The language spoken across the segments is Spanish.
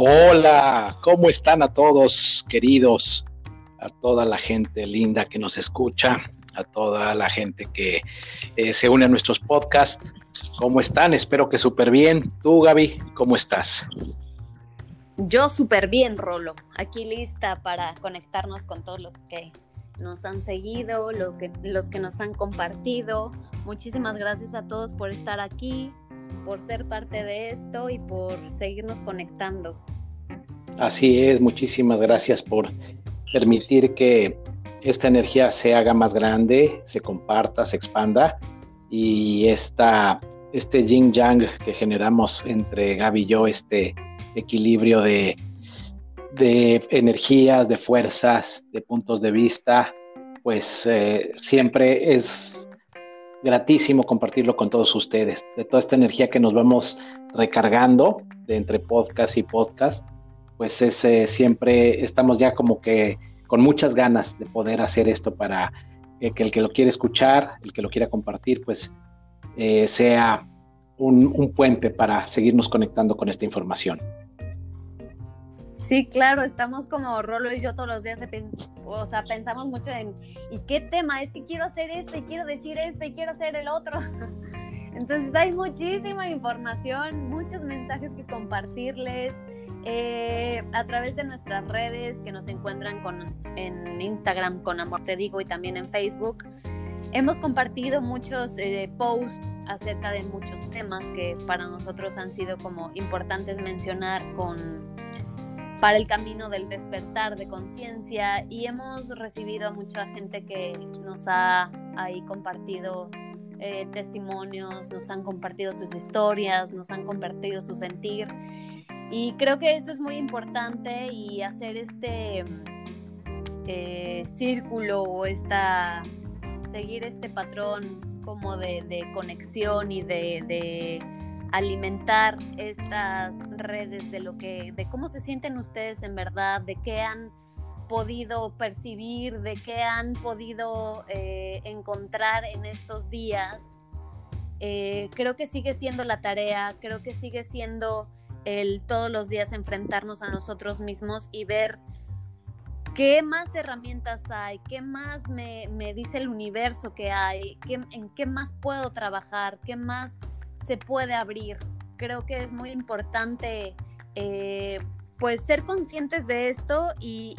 Hola, ¿cómo están a todos, queridos? A toda la gente linda que nos escucha, a toda la gente que eh, se une a nuestros podcasts. ¿Cómo están? Espero que súper bien. Tú, Gaby, ¿cómo estás? Yo súper bien, Rolo. Aquí lista para conectarnos con todos los que nos han seguido, que, los que nos han compartido. Muchísimas gracias a todos por estar aquí, por ser parte de esto y por seguirnos conectando. Así es, muchísimas gracias por permitir que esta energía se haga más grande, se comparta, se expanda y esta, este yin yang que generamos entre Gaby y yo, este equilibrio de, de energías, de fuerzas, de puntos de vista, pues eh, siempre es gratísimo compartirlo con todos ustedes, de toda esta energía que nos vamos recargando de entre podcast y podcast, pues es, siempre estamos ya como que con muchas ganas de poder hacer esto para que el que lo quiere escuchar, el que lo quiera compartir, pues eh, sea un puente para seguirnos conectando con esta información. Sí, claro, estamos como Rolo y yo todos los días, o sea, pensamos mucho en, ¿y qué tema? Es que quiero hacer este, quiero decir este, quiero hacer el otro. Entonces hay muchísima información, muchos mensajes que compartirles eh, a través de nuestras redes que nos encuentran con, en Instagram con Amor Te Digo y también en Facebook. Hemos compartido muchos eh, posts acerca de muchos temas que para nosotros han sido como importantes mencionar con para el camino del despertar de conciencia y hemos recibido a mucha gente que nos ha ahí compartido eh, testimonios, nos han compartido sus historias, nos han compartido su sentir. Y creo que eso es muy importante y hacer este eh, círculo o esta, seguir este patrón como de, conexión y de alimentar estas redes de lo que, de cómo se sienten ustedes en verdad, de qué han podido percibir, de qué han podido eh, encontrar en estos días. Eh, creo que sigue siendo la tarea, creo que sigue siendo el todos los días enfrentarnos a nosotros mismos y ver qué más herramientas hay, qué más me, me dice el universo que hay, qué, en qué más puedo trabajar, qué más se puede abrir. Creo que es muy importante eh, pues ser conscientes de esto y,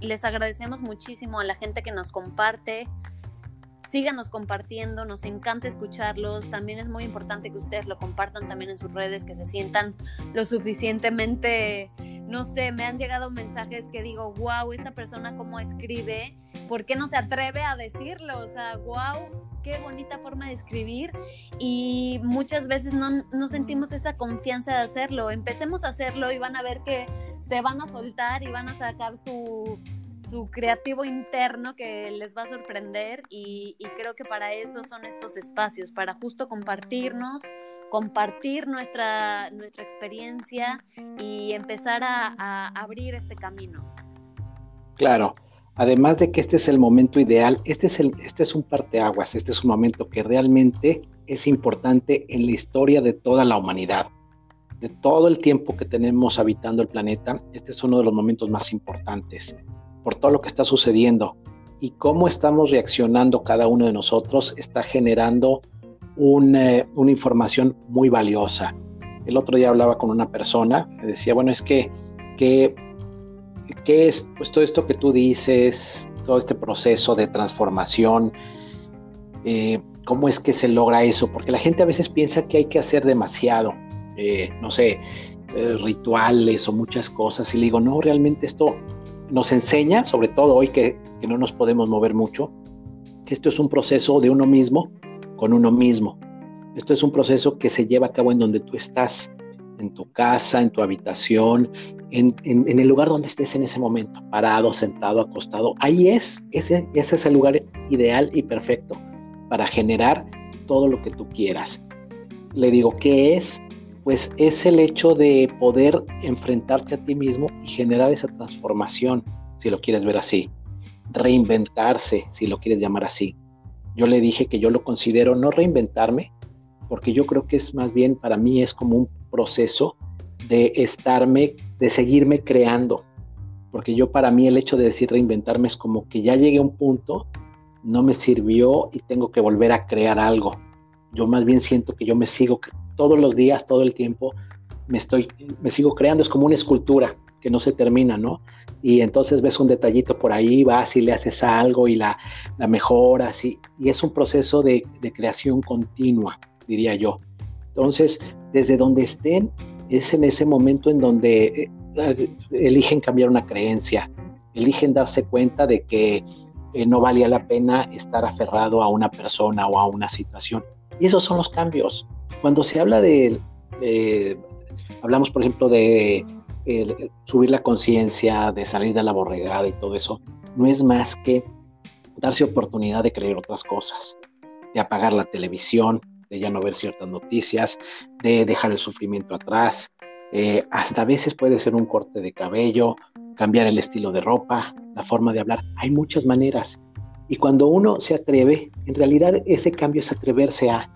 les agradecemos muchísimo a la gente que nos comparte. Síganos compartiendo, nos encanta escucharlos. También es muy importante que ustedes lo compartan también en sus redes, que se sientan lo suficientemente, no sé, me han llegado mensajes que digo, wow, esta persona cómo escribe, ¿por qué no se atreve a decirlo? O sea, wow, qué bonita forma de escribir y muchas veces no, sentimos esa confianza de hacerlo. Empecemos a hacerlo y van a ver que se van a soltar y van a sacar su, creativo interno que les va a sorprender y, creo que para eso son estos espacios, para justo compartirnos, compartir nuestra, nuestra experiencia y empezar a abrir este camino. Claro, Además de que este es el momento ideal, este es, el, este es un parteaguas, este es un momento que realmente es importante en la historia de toda la humanidad. De todo el tiempo que tenemos habitando el planeta, este es uno de los momentos más importantes por todo lo que está sucediendo y cómo estamos reaccionando cada uno de nosotros está generando una, una información muy valiosa. El otro día hablaba con una persona, me decía, bueno, es que, que ¿qué es pues, todo esto que tú dices, todo este proceso de transformación? Eh, ¿Cómo es que se logra eso? Porque la gente a veces piensa que hay que hacer demasiado, eh, no sé, eh, rituales o muchas cosas. Y le digo, no, realmente esto nos enseña, sobre todo hoy que, que no nos podemos mover mucho, que esto es un proceso de uno mismo con uno mismo. Esto es un proceso que se lleva a cabo en donde tú estás, en tu casa, en tu habitación, en, el lugar donde estés en ese momento, parado, sentado, acostado. Ahí es, ese, ese es el lugar ideal y perfecto para generar todo lo que tú quieras. Le digo, ¿qué es? Pues es el hecho de poder enfrentarte a ti mismo y generar esa transformación, si lo quieres ver así. Reinventarse, si lo quieres llamar así. Yo le dije que yo lo considero no reinventarme, porque yo creo que es más bien para mí es como un proceso de estarme de seguirme creando, porque yo para mí el hecho de decir reinventarme es como que ya llegué a un punto, no me sirvió y tengo que volver a crear algo. Yo más bien siento que yo me sigo todos los días, todo el tiempo, me estoy, me sigo creando, es como una escultura que no se termina, ¿no? Y entonces ves un detallito por ahí, vas y le haces algo y la, la mejoras, y, y es un proceso de, de creación continua, diría yo. Entonces, desde donde estén, es en ese momento en donde eh, eligen cambiar una creencia, eligen darse cuenta de que eh, no valía la pena estar aferrado a una persona o a una situación. Y esos son los cambios. Cuando se habla de, hablamos por ejemplo de subir la conciencia, de salir de la borregada y todo eso, no es más que darse oportunidad de creer otras cosas, de apagar la televisión, de ya no ver ciertas noticias, de dejar el sufrimiento atrás. Eh, hasta a veces puede ser un corte de cabello, cambiar el estilo de ropa, la forma de hablar. Hay muchas maneras. Y cuando uno se atreve, en realidad ese cambio es atreverse a,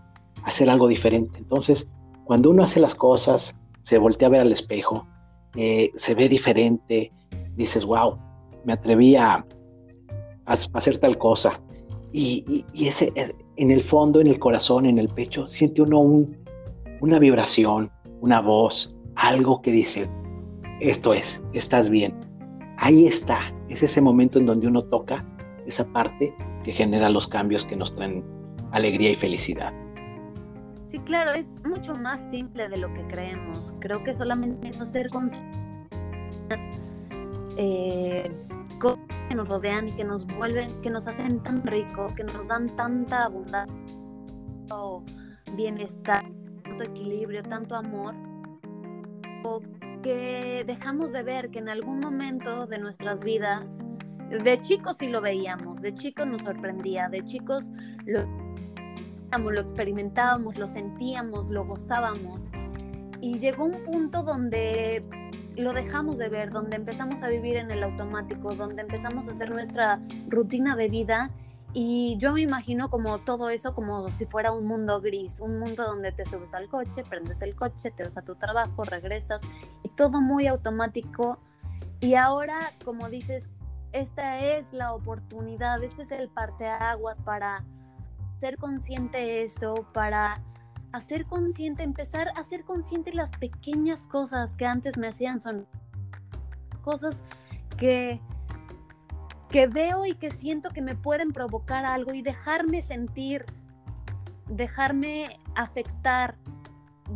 hacer algo diferente. Entonces, cuando uno hace las cosas, se voltea a ver al espejo, eh, se ve diferente, dices, wow, me atreví a, hacer tal cosa. Y, ese, en el fondo, en el corazón, en el pecho, siente uno una vibración, una voz, algo que dice, esto es, estás bien. Ahí está, es ese momento en donde uno toca esa parte que genera los cambios que nos traen alegría y felicidad. Sí, claro, es mucho más simple de lo que creemos. Creo que solamente es hacer conscientes eh, que nos rodean y que nos vuelven, que nos hacen tan ricos, que nos dan tanta abundancia, bienestar, tanto equilibrio, tanto amor, que dejamos de ver que en algún momento de nuestras vidas, de chicos sí lo veíamos, de chicos nos sorprendía, de chicos lo, lo experimentábamos, lo sentíamos, lo gozábamos. Y llegó un punto donde lo dejamos de ver, donde empezamos a vivir en el automático, donde empezamos a hacer nuestra rutina de vida y yo me imagino como todo eso como si fuera un mundo gris, un mundo donde te subes al coche, prendes el coche, te vas a tu trabajo, regresas y todo muy automático. Y ahora, como dices, esta es la oportunidad, este es el parteaguas para ser consciente de eso, para hacer consciente, empezar a ser consciente las pequeñas cosas que antes me hacían son cosas que que veo y que siento que me pueden provocar algo y dejarme sentir, dejarme afectar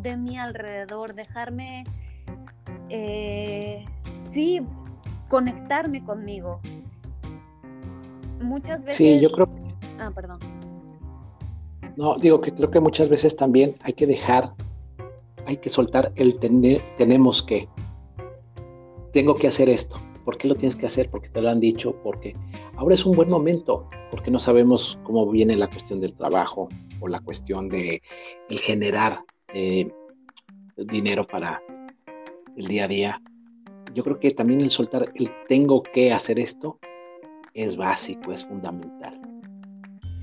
de mi alrededor, dejarme, eh, sí, conectarme conmigo. Muchas veces... Sí, yo creo... Ah, perdón. No, digo que creo que muchas veces también hay que dejar, hay que soltar el tener, tenemos que. Tengo que hacer esto. ¿Por qué lo tienes que hacer? Porque te lo han dicho, porque ahora es un buen momento, porque no sabemos cómo viene la cuestión del trabajo o la cuestión de el generar eh, dinero para el día a día. Yo creo que también el soltar el tengo que hacer esto es básico, es fundamental.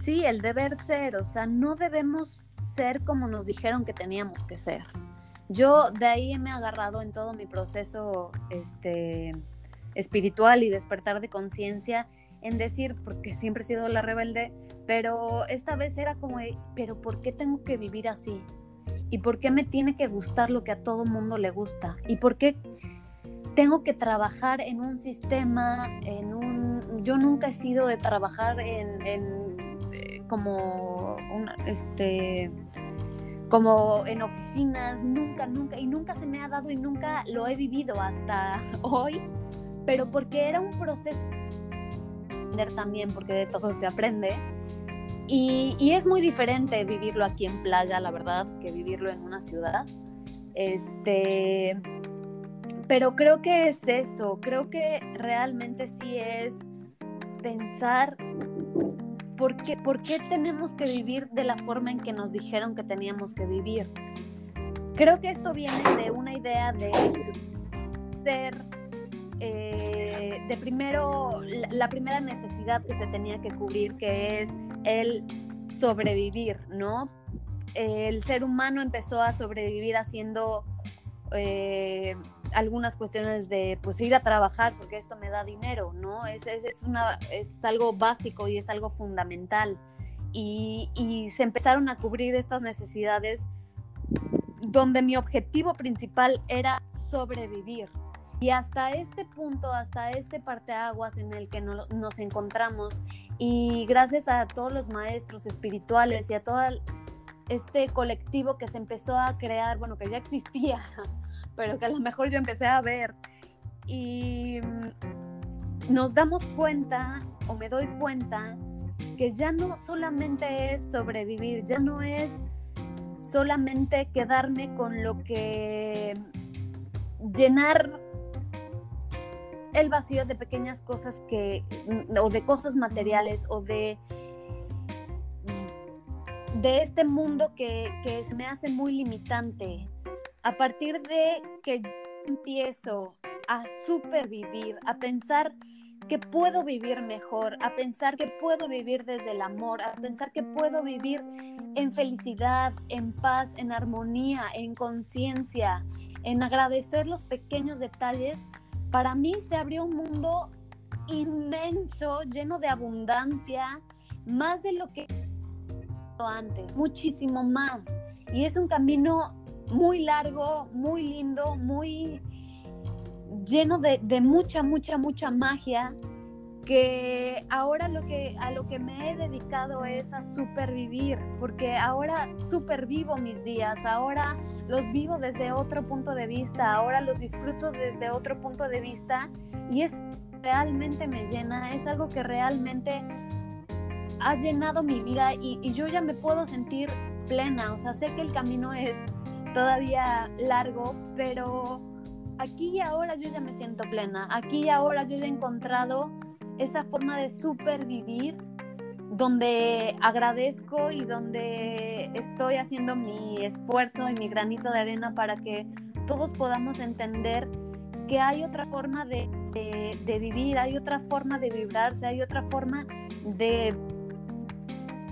Sí, el deber ser, o sea, no debemos ser como nos dijeron que teníamos que ser. Yo de ahí me he agarrado en todo mi proceso este, espiritual y despertar de conciencia en decir, porque siempre he sido la rebelde, pero esta vez era como, pero ¿por qué tengo que vivir así? ¿Y por qué me tiene que gustar lo que a todo mundo le gusta? ¿Y por qué tengo que trabajar en un sistema, en un... Yo nunca he sido de trabajar en como este como en oficinas, nunca, nunca, y nunca se me ha dado y nunca lo he vivido hasta hoy, pero porque era un proceso también, porque de todo se aprende. Y, y, es muy diferente vivirlo aquí en playa, la verdad, que vivirlo en una ciudad. Este, pero creo que es eso, creo que realmente sí es pensar ¿por qué, tenemos que vivir de la forma en que nos dijeron que teníamos que vivir? Creo que esto viene de una idea de ser, eh, de primero, la, primera necesidad que se tenía que cubrir, que es el sobrevivir, ¿no? El ser humano empezó a sobrevivir haciendo, eh, algunas cuestiones de pues ir a trabajar porque esto me da dinero, ¿no? Es, es, una, es algo básico y es algo fundamental. Y, y, se empezaron a cubrir estas necesidades donde mi objetivo principal era sobrevivir. Y hasta este punto, hasta este parteaguas en el que nos encontramos, y gracias a todos los maestros espirituales y a todo este colectivo que se empezó a crear, bueno, que ya existía, pero que a lo mejor yo empecé a ver, y mm, nos damos cuenta, o me doy cuenta, que ya no solamente es sobrevivir, ya no es solamente quedarme con lo que llenar el vacío de pequeñas cosas que, mm, o de cosas materiales, o de, de este mundo que, que se me hace muy limitante. A partir de que empiezo a supervivir, a pensar que puedo vivir mejor, a pensar que puedo vivir desde el amor, a pensar que puedo vivir en felicidad, en paz, en armonía, en conciencia, en agradecer los pequeños detalles, para mí se abrió un mundo inmenso, lleno de abundancia, más de lo que antes, muchísimo más. Y es un camino muy largo, muy lindo, muy lleno de, mucha, mucha, mucha magia que ahora lo que a lo que me he dedicado es a supervivir, porque ahora supervivo mis días, ahora los vivo desde otro punto de vista, ahora los disfruto desde otro punto de vista y es realmente me llena, es algo que realmente ha llenado mi vida y, y yo ya me puedo sentir plena, o sea, sé que el camino es todavía largo, pero aquí y ahora yo ya me siento plena, aquí y ahora yo ya he encontrado esa forma de supervivir donde agradezco y donde estoy haciendo mi esfuerzo y mi granito de arena para que todos podamos entender que hay otra forma de, vivir, hay otra forma de vibrarse, hay otra forma de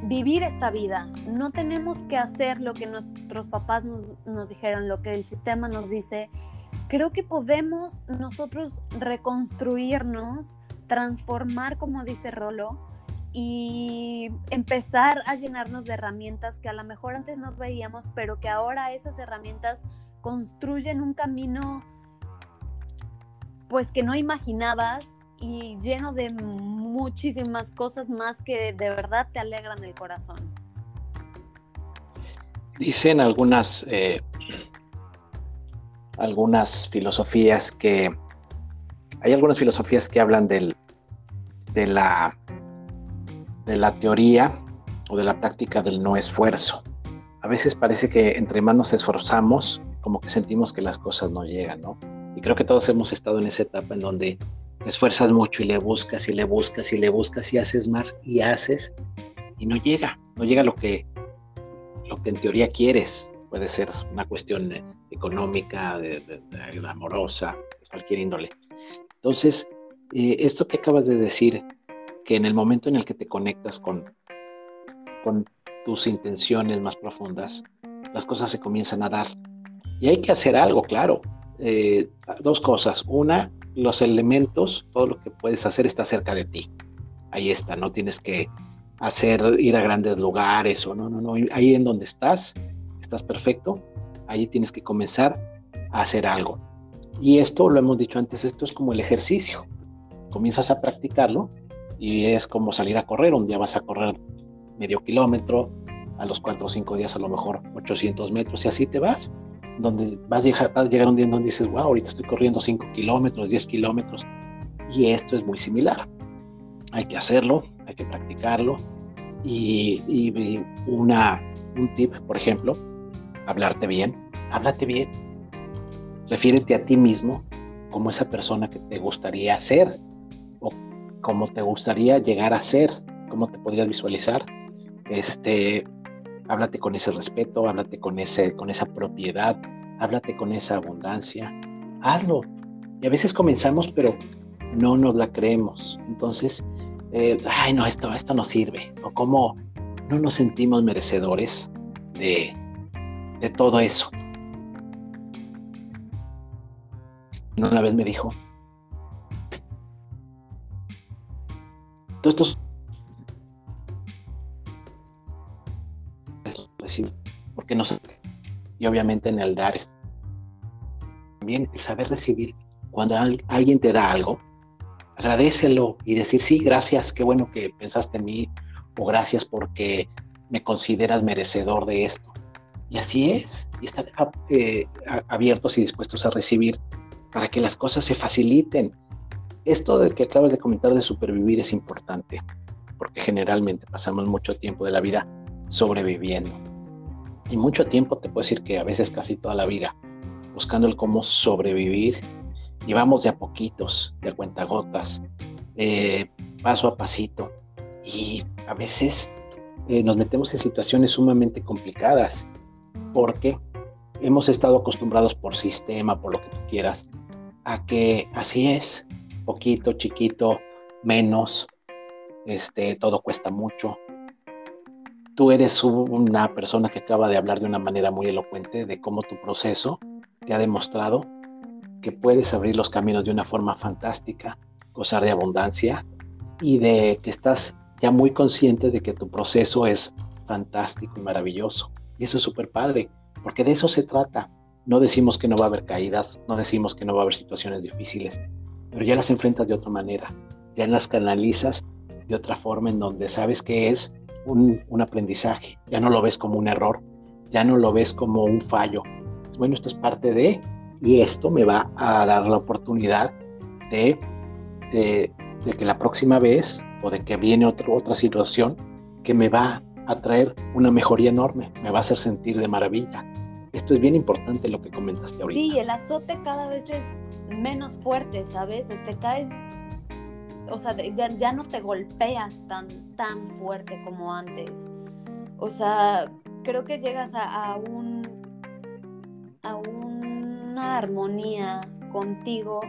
vivir esta vida. No tenemos que hacer lo que nuestros papás nos, dijeron, lo que el sistema nos dice. Creo que podemos nosotros reconstruirnos transformar, como dice Rolo, y empezar a llenarnos de herramientas que a lo mejor antes no veíamos, pero que ahora esas herramientas construyen un camino pues que no imaginabas y lleno de muchísimas cosas más que de verdad te alegran el corazón. Dicen algunas, eh, algunas filosofías que hay algunas filosofías que hablan del, de la, de la teoría o de la práctica del no esfuerzo. A veces parece que entre más nos esforzamos, como que sentimos que las cosas no llegan, ¿no? Y creo que todos hemos estado en esa etapa en donde te esfuerzas mucho y le buscas y le buscas y le buscas y haces más y haces y no llega, no llega lo que, lo que en teoría quieres. Puede ser una cuestión económica, de amorosa, de cualquier índole. Entonces, eh, esto que acabas de decir, que en el momento en el que te conectas con, con tus intenciones más profundas, las cosas se comienzan a dar. Y hay que hacer algo, claro. Eh, dos cosas. Una, los elementos, todo lo que puedes hacer está cerca de ti. Ahí está, no tienes que hacer, ir a grandes lugares o no, no, no. Ahí en donde estás, estás perfecto. Ahí tienes que comenzar a hacer algo. Y esto, lo hemos dicho antes, esto es como el ejercicio comienzas a practicarlo y es como salir a correr. Un día vas a correr medio kilómetro, a los cuatro o cinco días a lo mejor 800 metros y así te vas. Donde vas a llegar, a un día donde dices, wow, ahorita estoy corriendo 5 kilómetros, 10 kilómetros. Y esto es muy similar. Hay que hacerlo, hay que practicarlo. Y, y una, un tip, por ejemplo, hablarte bien. Háblate bien. Refiérete a ti mismo como esa persona que te gustaría ser cómo te gustaría llegar a ser, cómo te podrías visualizar. Este, háblate con ese respeto, háblate con, ese, con esa propiedad, háblate con esa abundancia. Hazlo. Y a veces comenzamos, pero no nos la creemos. Entonces, eh, ay, no, esto, esto no sirve. O cómo no nos sentimos merecedores de, de todo eso. una vez me dijo, todos estos porque no y obviamente en el dar también el saber recibir cuando alguien te da algo agradecelo y decir sí gracias qué bueno que pensaste en mí o gracias porque me consideras merecedor de esto y así es y estar eh, abiertos y dispuestos a recibir para que las cosas se faciliten esto de que acabas de comentar de supervivir es importante, porque generalmente pasamos mucho tiempo de la vida sobreviviendo. Y mucho tiempo, te puedo decir que a veces casi toda la vida, buscando el cómo sobrevivir. Y vamos de a poquitos, de a cuentagotas, eh, paso a pasito. Y a veces eh, nos metemos en situaciones sumamente complicadas, porque hemos estado acostumbrados por sistema, por lo que tú quieras, a que así es, poquito, chiquito, menos, este, todo cuesta mucho. Tú eres una persona que acaba de hablar de una manera muy elocuente de cómo tu proceso te ha demostrado que puedes abrir los caminos de una forma fantástica, gozar de abundancia y de que estás ya muy consciente de que tu proceso es fantástico y maravilloso. Y eso es súper padre, porque de eso se trata. No decimos que no va a haber caídas, no decimos que no va a haber situaciones difíciles, pero ya las enfrentas de otra manera, ya las canalizas de otra forma en donde sabes que es un, aprendizaje, ya no lo ves como un error, ya no lo ves como un fallo. Bueno, esto es parte de, y esto me va a dar la oportunidad de, de, que la próxima vez o de que viene otro, otra situación que me va a traer una mejoría enorme, me va a hacer sentir de maravilla. Esto es bien importante lo que comentaste ahorita. Sí, el azote cada vez es menos fuerte, ¿sabes? Te caes, o sea, ya, no te golpeas tan, tan fuerte como antes. O sea, creo que llegas a, un, a una armonía contigo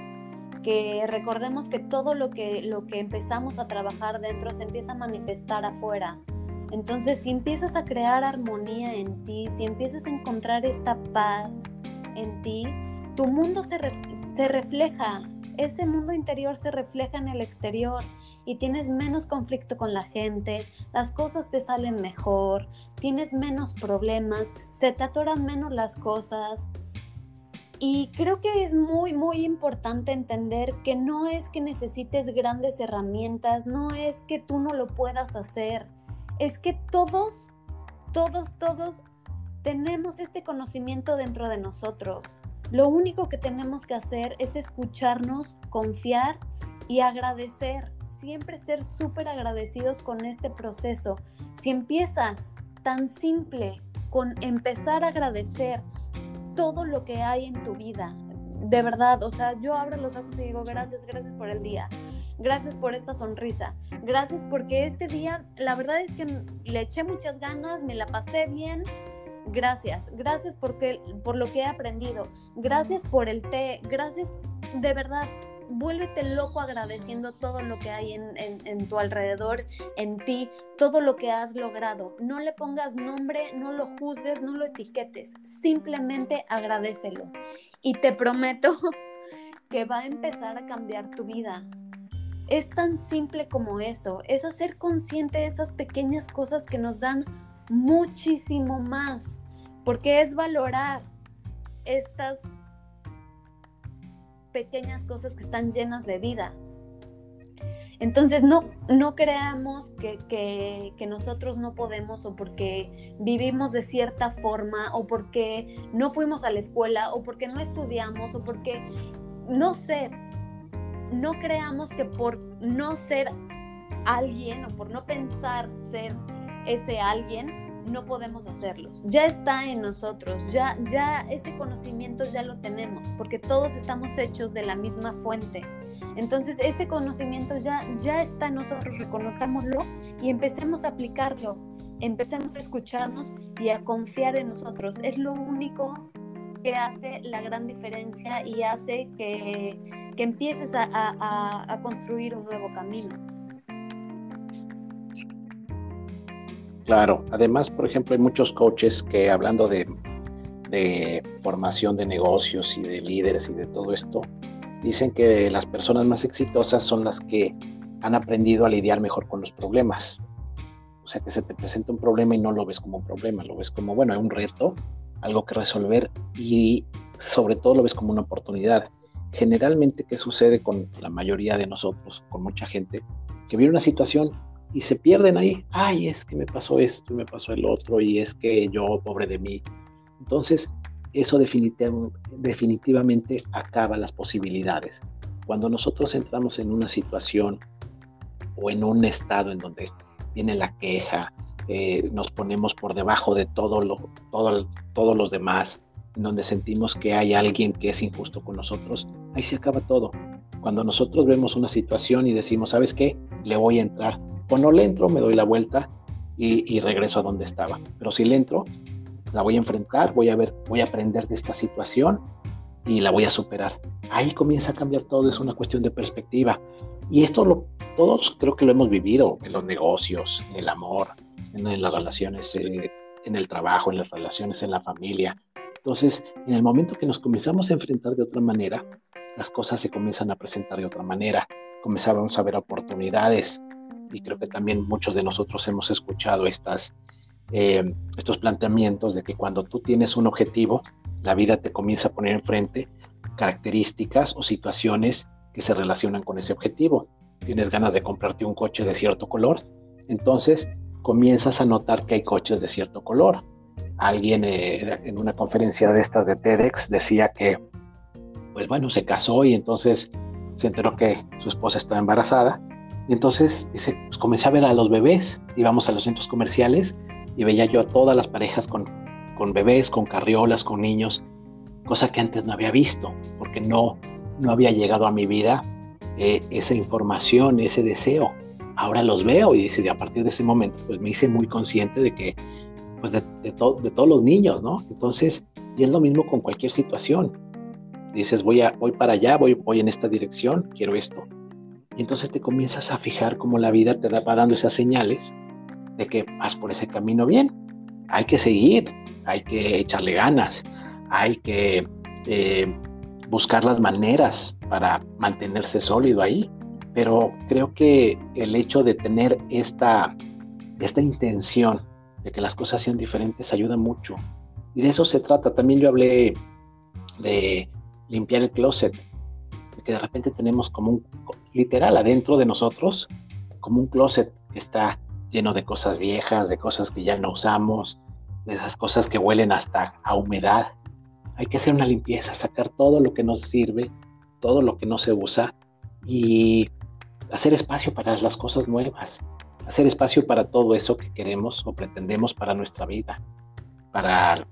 que recordemos que todo lo que, lo que empezamos a trabajar dentro se empieza a manifestar afuera. Entonces, si empiezas a crear armonía en ti, si empiezas a encontrar esta paz en ti, tu mundo se, se refleja, ese mundo interior se refleja en el exterior y tienes menos conflicto con la gente, las cosas te salen mejor, tienes menos problemas, se te atoran menos las cosas. Y creo que es muy, muy importante entender que no es que necesites grandes herramientas, no es que tú no lo puedas hacer, es que todos, todos, todos tenemos este conocimiento dentro de nosotros. Lo único que tenemos que hacer es escucharnos, confiar y agradecer, siempre ser súper agradecidos con este proceso. Si empiezas tan simple con empezar a agradecer todo lo que hay en tu vida, de verdad, o sea, yo abro los ojos y digo gracias, gracias por el día, gracias por esta sonrisa, gracias porque este día, la verdad es que le eché muchas ganas, me la pasé bien, gracias, gracias porque, por lo que he aprendido, gracias por el té, gracias de verdad. Vuélvete loco agradeciendo todo lo que hay en, en, tu alrededor, en ti, todo lo que has logrado. No le pongas nombre, no lo juzgues, no lo etiquetes, simplemente agradecelo. Y te prometo que va a empezar a cambiar tu vida. Es tan simple como eso, es hacer consciente de esas pequeñas cosas que nos dan muchísimo más, porque es valorar estas pequeñas cosas que están llenas de vida. Entonces no, no creamos que, que, nosotros no podemos o porque vivimos de cierta forma o porque no fuimos a la escuela o porque no estudiamos o porque, no sé, no creamos que por no ser alguien o por no pensar ser ese alguien, no podemos hacerlos. Ya está en nosotros, ya, ya ese conocimiento ya lo tenemos, porque todos estamos hechos de la misma fuente. Entonces, este conocimiento ya, ya está en nosotros, reconozcámoslo y empecemos a aplicarlo, empecemos a escucharnos y a confiar en nosotros. Es lo único que hace la gran diferencia y hace que, que empieces a, a, a construir un nuevo camino. Claro, además, por ejemplo, hay muchos coaches que hablando de, formación de negocios y de líderes y de todo esto, Dicen que las personas más exitosas son las que han aprendido a lidiar mejor con los problemas. O sea, que se te presenta un problema y no lo ves como un problema, lo ves como, bueno, un reto, algo que resolver y sobre todo lo ves como una oportunidad. Generalmente, ¿qué sucede con la mayoría de nosotros, con mucha gente? Que viene una situación y se pierden ahí. Ay, es que me pasó esto y me pasó el otro y es que yo, pobre de mí. Entonces, eso definitivamente acaba las posibilidades. Cuando nosotros entramos en una situación o en un estado en donde viene la queja, eh, nos ponemos por debajo de todo lo, todo, todos los demás, en donde sentimos que hay alguien que es injusto con nosotros, ahí se acaba todo. Cuando nosotros vemos una situación y decimos, ¿sabes qué? Le voy a entrar. O no le entro, me doy la vuelta y, regreso a donde estaba. Pero si le entro, la voy a enfrentar, voy a ver, voy a aprender de esta situación y la voy a superar. Ahí comienza a cambiar todo, es una cuestión de perspectiva. Y esto lo, todos creo que lo hemos vivido en los negocios, en el amor, en, las relaciones, eh, en el trabajo, en las relaciones en la familia. Entonces, en el momento que nos comenzamos a enfrentar de otra manera, las cosas se comienzan a presentar de otra manera, comenzamos a ver oportunidades y creo que también muchos de nosotros hemos escuchado estas, eh, estos planteamientos de que cuando tú tienes un objetivo, la vida te comienza a poner enfrente características o situaciones que se relacionan con ese objetivo. Tienes ganas de comprarte un coche de cierto color, entonces comienzas a notar que hay coches de cierto color. Alguien eh, en una conferencia de estas de TEDx decía que, pues bueno, se casó y entonces se enteró que su esposa estaba embarazada. Y entonces pues comencé a ver a los bebés, íbamos a los centros comerciales y veía yo a todas las parejas con, con bebés, con carriolas, con niños, cosa que antes no había visto, porque no, no había llegado a mi vida eh, esa información, ese deseo. Ahora los veo y dice, a partir de ese momento, pues me hice muy consciente de que, pues de, de, de todos los niños, ¿no? Entonces, y es lo mismo con cualquier situación. Dices, voy, a, voy para allá, voy, voy en esta dirección, quiero esto. Y entonces te comienzas a fijar cómo la vida te va dando esas señales de que vas por ese camino bien. Hay que seguir, hay que echarle ganas, hay que eh, buscar las maneras para mantenerse sólido ahí. Pero creo que el hecho de tener esta, esta intención de que las cosas sean diferentes ayuda mucho. Y de eso se trata. También yo hablé de limpiar el closet, que de repente tenemos como un, literal, adentro de nosotros, como un closet que está lleno de cosas viejas, de cosas que ya no usamos, de esas cosas que huelen hasta a humedad. Hay que hacer una limpieza, sacar todo lo que nos sirve, todo lo que no se usa y hacer espacio para las cosas nuevas, hacer espacio para todo eso que queremos o pretendemos para nuestra vida, para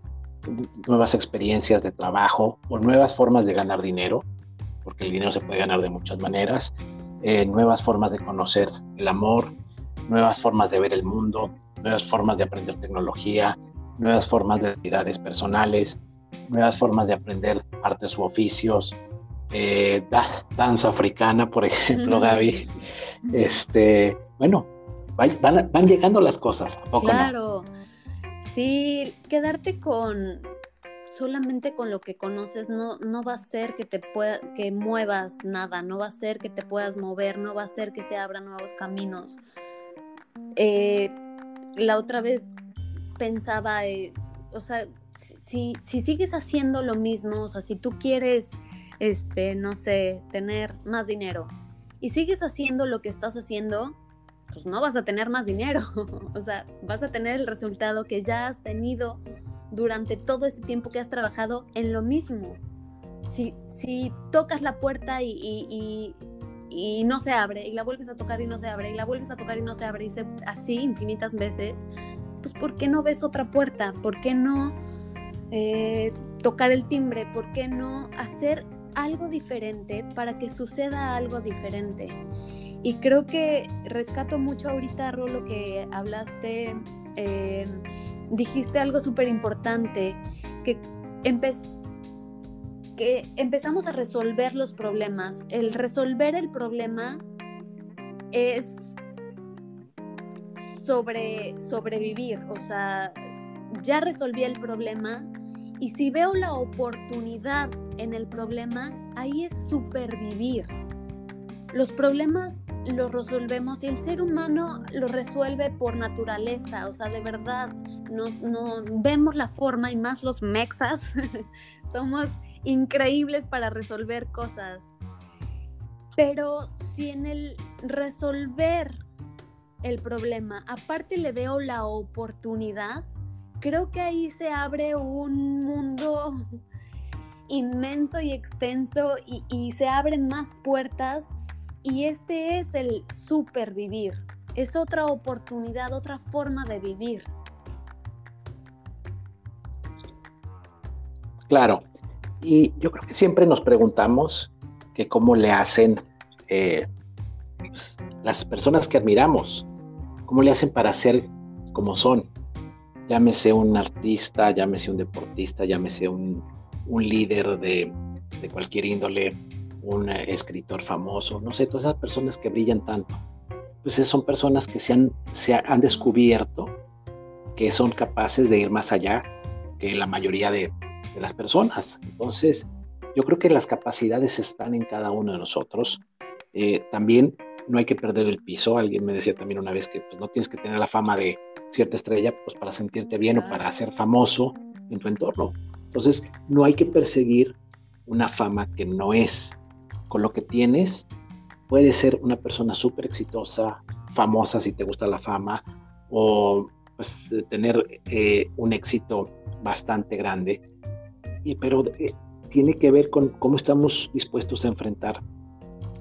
nuevas experiencias de trabajo o nuevas formas de ganar dinero, porque el dinero se puede ganar de muchas maneras, eh, nuevas formas de conocer el amor, nuevas formas de ver el mundo, nuevas formas de aprender tecnología, nuevas formas de habilidades personales, nuevas formas de aprender artes u oficios, eh, danza africana, por ejemplo, Gaby. Este, bueno, van, van, llegando las cosas. claro, sí, quedarte con solamente con lo que conoces no, no va a ser que te pueda, que muevas nada, no va a ser que te puedas mover, no va a ser que se abran nuevos caminos. Eh, la otra vez pensaba, eh, o sea, si, si, sigues haciendo lo mismo, o sea, si tú quieres, este, no sé, tener más dinero y sigues haciendo lo que estás haciendo, pues no vas a tener más dinero, o sea, vas a tener el resultado que ya has tenido durante todo ese tiempo que has trabajado en lo mismo. Si, si tocas la puerta y, y no se abre, y la vuelves a tocar y no se abre, y la vuelves a tocar y no se abre, y así infinitas veces, pues ¿por qué no ves otra puerta? ¿Por qué no eh, tocar el timbre? ¿Por qué no hacer algo diferente para que suceda algo diferente? Y creo que rescato mucho ahorita, Rolo, que hablaste, eh, dijiste algo súper importante, que empezó empezamos a resolver los problemas. El resolver el problema es sobre sobrevivir, o sea, ya resolví el problema Y si veo la oportunidad en el problema, ahí es supervivir. Los problemas los resolvemos y el ser humano lo resuelve por naturaleza, o sea, de verdad, nos, no, vemos la forma y más los mexas, somos increíbles para resolver cosas. Pero si en el resolver el problema, aparte le veo la oportunidad, creo que ahí se abre un mundo inmenso y extenso y, se abren más puertas y este es el supervivir, es otra oportunidad, otra forma de vivir. Claro, y yo creo que siempre nos preguntamos que cómo le hacen eh, pues, las personas que admiramos, cómo le hacen para ser como son llámese un artista, llámese un deportista, llámese un, líder de, cualquier índole, un eh, escritor famoso, no sé, todas esas personas que brillan tanto, pues son personas que se han, se han descubierto que son capaces de ir más allá que la mayoría de, las personas. Entonces, yo creo que las capacidades están en cada uno de nosotros. Eh, también no hay que perder el piso. Alguien me decía también una vez que pues, no tienes que tener la fama de cierta estrella pues, para sentirte bien o para ser famoso en tu entorno. Entonces, no hay que perseguir una fama que no es. Con lo que tienes, puedes ser una persona súper exitosa, famosa si te gusta la fama, o pues, tener eh, un éxito bastante grande. Y, pero eh, tiene que ver con cómo estamos dispuestos a enfrentar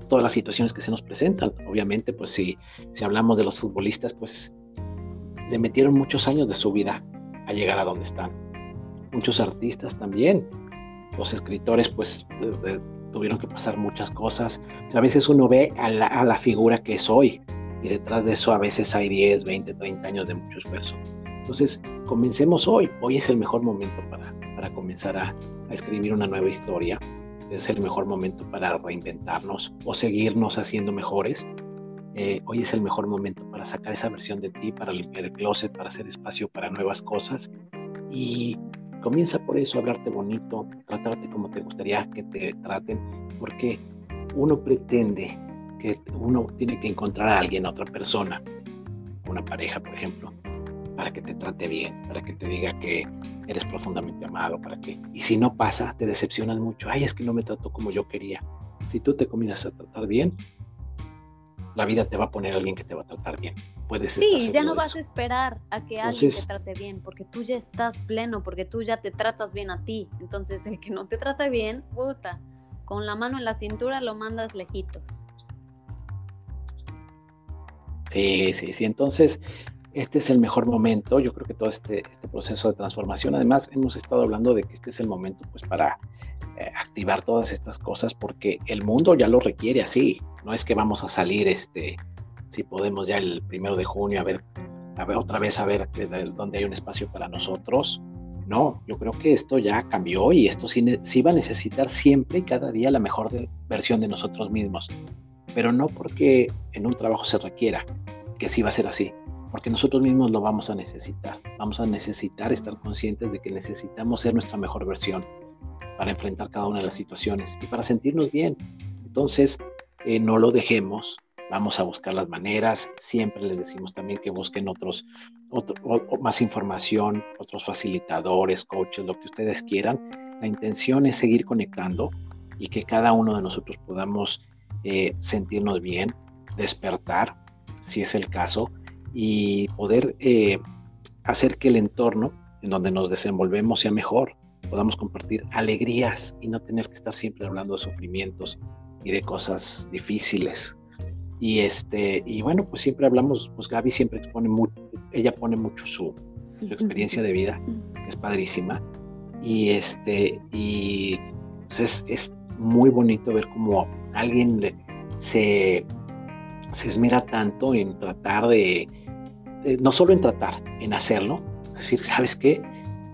todas las situaciones que se nos presentan. Obviamente, pues si, si hablamos de los futbolistas, pues le metieron muchos años de su vida a llegar a donde están. Muchos artistas también. Los escritores, pues, tuvieron que pasar muchas cosas. a veces uno ve a la, a la, figura que es hoy y detrás de eso a veces hay 10, 20, 30 años de mucho esfuerzo. Entonces, comencemos hoy. Hoy es el mejor momento para, para comenzar a, a escribir una nueva historia es el mejor momento para reinventarnos o seguirnos haciendo mejores. Eh, hoy es el mejor momento para sacar esa versión de ti, para limpiar el closet, para hacer espacio para nuevas cosas. Y comienza por eso, hablarte bonito, tratarte como te gustaría que te traten, porque uno pretende que uno tiene que encontrar a alguien, a otra persona, una pareja, por ejemplo, para que te trate bien, para que te diga que eres profundamente amado, para que, y si no pasa, te decepcionas mucho, ay, es que no me trató como yo quería. Si tú te comienzas a tratar bien, la vida te va a poner a alguien que te va a tratar bien. Puedes sí, ya no vas a esperar a que alguien te trate bien, porque tú ya estás pleno, porque tú ya te tratas bien a ti. Entonces, el que no te trata bien, puta, con la mano en la cintura lo mandas lejitos. Sí, sí, sí. Entonces, este es el mejor momento. Yo creo que todo este, este proceso de transformación, además hemos estado hablando de que este es el momento pues para eh, activar todas estas cosas porque el mundo ya lo requiere así. No es que vamos a salir, este, si podemos ya el primero de junio a ver, a ver otra vez a ver dónde hay un espacio para nosotros. No, yo creo que esto ya cambió y esto sí, va a necesitar siempre y cada día la mejor versión de nosotros mismos. Pero no porque en un trabajo se requiera, que sí va a ser así, porque nosotros mismos lo vamos a necesitar. Vamos a necesitar estar conscientes de que necesitamos ser nuestra mejor versión para enfrentar cada una de las situaciones y para sentirnos bien. Entonces, eh, no lo dejemos, vamos a buscar las maneras. Siempre les decimos también que busquen otros, más información, otros facilitadores, coaches, lo que ustedes quieran. La intención es seguir conectando y que cada uno de nosotros podamos eh, sentirnos bien, despertar, si es el caso, y poder eh, hacer que el entorno en donde nos desenvolvemos sea mejor, podamos compartir alegrías y no tener que estar siempre hablando de sufrimientos y de cosas difíciles. Y este, y bueno, pues siempre hablamos, pues Gaby siempre expone mucho, ella pone mucho su, experiencia de vida, que es padrísima. Y este, y pues es, es, muy bonito ver cómo alguien le, se, se esmera tanto en tratar de, eh, no solo en tratar, en hacerlo. Es decir, ¿sabes qué?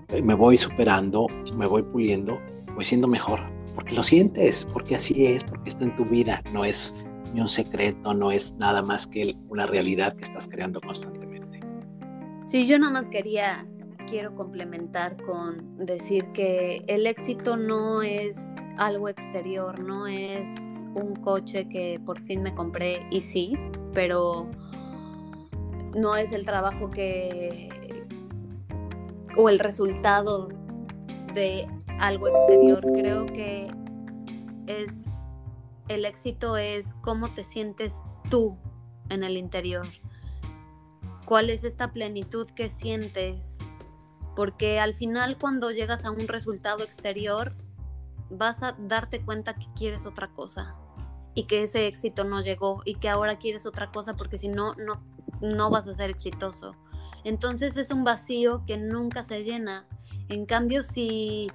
Eh, me voy superando, me voy puliendo, voy siendo mejor. Porque lo sientes, porque así es, porque está en tu vida. No es un secreto, no es nada más que una realidad que estás creando constantemente. Sí, yo nada más quería quiero complementar con decir que el éxito no es algo exterior, no es un coche que por fin me compré y sí, pero no es el trabajo que o el resultado de algo exterior. Creo que es el éxito es cómo te sientes tú en el interior. ¿Cuál es esta plenitud que sientes? Porque al final cuando llegas a un resultado exterior vas a darte cuenta que quieres otra cosa y que ese éxito no llegó y que ahora quieres otra cosa porque si no no no vas a ser exitoso. Entonces es un vacío que nunca se llena. En cambio si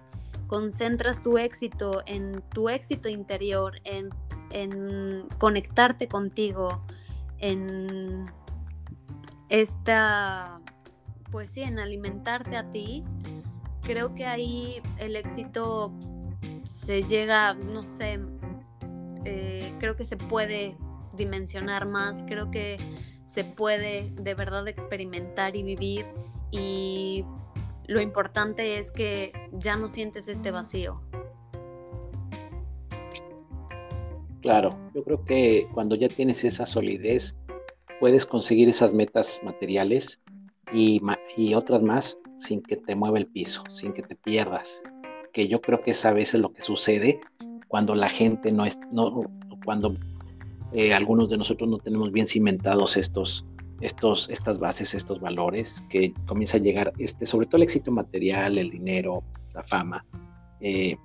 concentras tu éxito en tu éxito interior, en, conectarte contigo, en esta, pues sí, en alimentarte a ti, creo que ahí el éxito se llega, no sé, eh, creo que se puede dimensionar más, creo que se puede de verdad experimentar y vivir y lo importante es que ya no sientes este vacío. Claro, yo creo que cuando ya tienes esa solidez, puedes conseguir esas metas materiales y, otras más sin que te mueva el piso, sin que te pierdas. Que yo creo que es a veces lo que sucede cuando la gente no es, no, cuando eh, algunos de nosotros no tenemos bien cimentados estos, estos, estas bases, estos valores, que comienza a llegar, este, sobre todo el éxito material, el dinero, la fama, eh,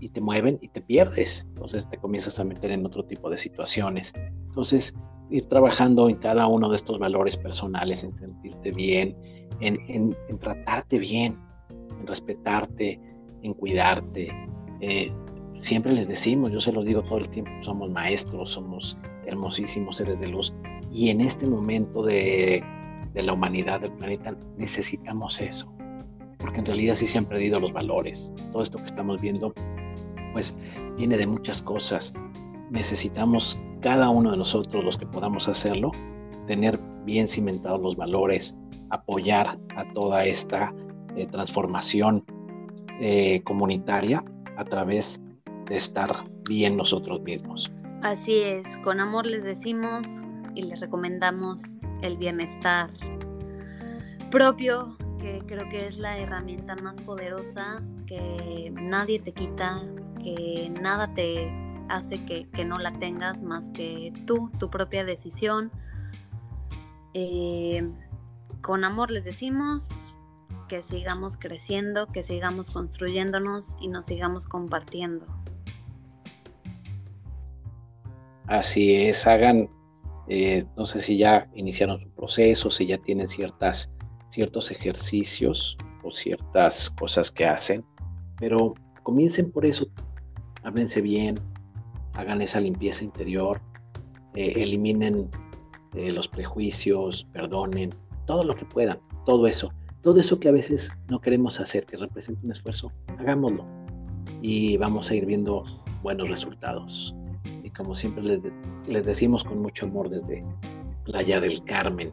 y te mueven y te pierdes. Entonces te comienzas a meter en otro tipo de situaciones. Entonces, ir trabajando en cada uno de estos valores personales, en sentirte bien, en, en, tratarte bien, en respetarte, en cuidarte. Eh, siempre les decimos, yo se los digo todo el tiempo, somos maestros, somos hermosísimos seres de luz, y en este momento de, la humanidad, del planeta, necesitamos eso. Porque en realidad sí se han perdido los valores. Todo esto que estamos viendo, pues viene de muchas cosas. Necesitamos cada uno de nosotros, los que podamos hacerlo, tener bien cimentados los valores, apoyar a toda esta eh, transformación eh, comunitaria a través de estar bien nosotros mismos. Así es, con amor les decimos, y les recomendamos el bienestar propio, que creo que es la herramienta más poderosa que nadie te quita, que nada te hace que, no la tengas más que tú, tu propia decisión. Eh, con amor les decimos que sigamos creciendo, que sigamos construyéndonos y nos sigamos compartiendo. Así es, hagan eh, no sé si ya iniciaron su proceso, si ya tienen ciertas, ciertos ejercicios o ciertas cosas que hacen, pero comiencen por eso, háblense bien, hagan esa limpieza interior, eh, eliminen eh, los prejuicios, perdonen, todo lo que puedan, todo eso, todo eso que a veces no queremos hacer, que representa un esfuerzo, hagámoslo y vamos a ir viendo buenos resultados como siempre les, decimos con mucho amor desde Playa del Carmen.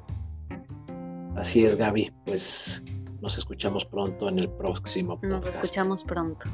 Así es, Gaby, pues nos escuchamos pronto en el próximo podcast. Nos escuchamos pronto.